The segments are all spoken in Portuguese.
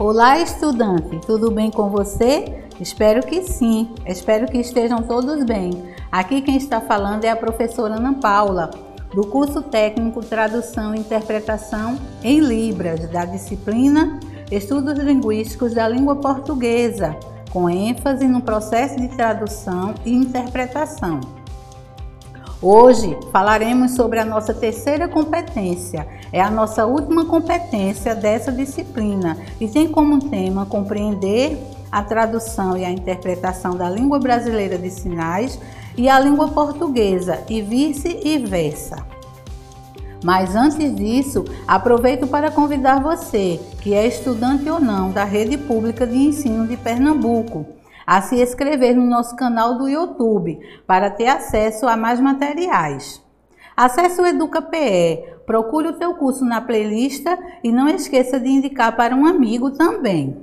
Olá, estudante, tudo bem com você? Espero que sim, espero que estejam todos bem. Aqui quem está falando é a professora Ana Paula, do curso técnico Tradução e Interpretação em Libras, da disciplina Estudos Linguísticos da Língua Portuguesa, com ênfase no processo de tradução e interpretação. Hoje falaremos sobre a nossa terceira competência. É a nossa última competência dessa disciplina e tem como tema compreender a tradução e a interpretação da língua brasileira de sinais e a língua portuguesa e vice-versa. Mas antes disso, aproveito para convidar você, que é estudante ou não da Rede Pública de Ensino de Pernambuco, a se inscrever no nosso canal do YouTube para ter acesso a mais materiais. Acesse o EducaPE, procure o teu curso na playlist e não esqueça de indicar para um amigo também.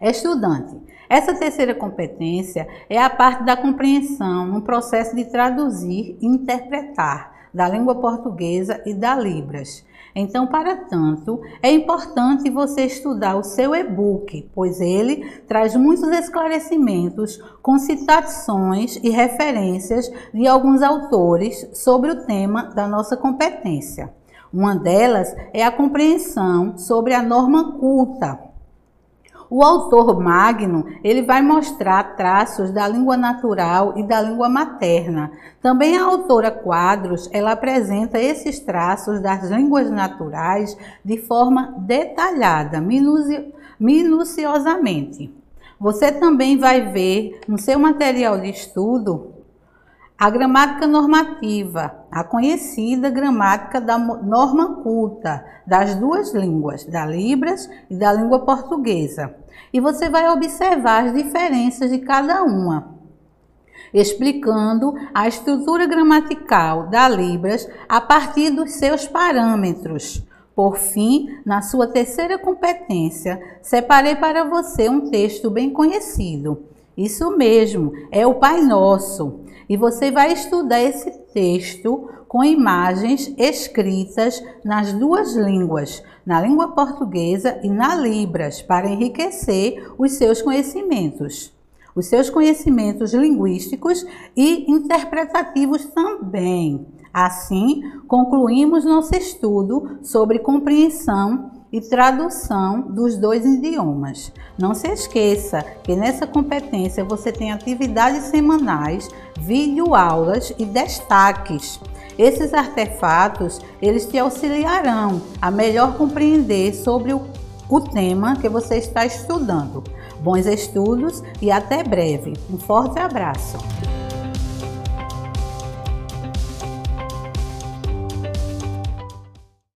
Estudante, essa terceira competência é a parte da compreensão no processo de traduzir e interpretar da língua portuguesa e da Libras. Então, para tanto, é importante você estudar o seu e-book, pois ele traz muitos esclarecimentos com citações e referências de alguns autores sobre o tema da nossa competência. Uma delas é a compreensão sobre a norma culta, o autor Magno, ele vai mostrar traços da língua natural e da língua materna. Também a autora Quadros, ela apresenta esses traços das línguas naturais de forma detalhada, minuci minuciosamente. Você também vai ver no seu material de estudo a gramática normativa, a conhecida gramática da norma culta das duas línguas, da Libras e da língua portuguesa. E você vai observar as diferenças de cada uma, explicando a estrutura gramatical da Libras a partir dos seus parâmetros. Por fim, na sua terceira competência, separei para você um texto bem conhecido. Isso mesmo, é o Pai Nosso e você vai estudar esse texto com imagens escritas nas duas línguas, na língua portuguesa e na Libras, para enriquecer os seus conhecimentos. Os seus conhecimentos linguísticos e interpretativos também. Assim, concluímos nosso estudo sobre compreensão e tradução dos dois idiomas. Não se esqueça que nessa competência você tem atividades semanais, videoaulas e destaques. Esses artefatos, eles te auxiliarão a melhor compreender sobre o, o tema que você está estudando. Bons estudos e até breve. Um forte abraço.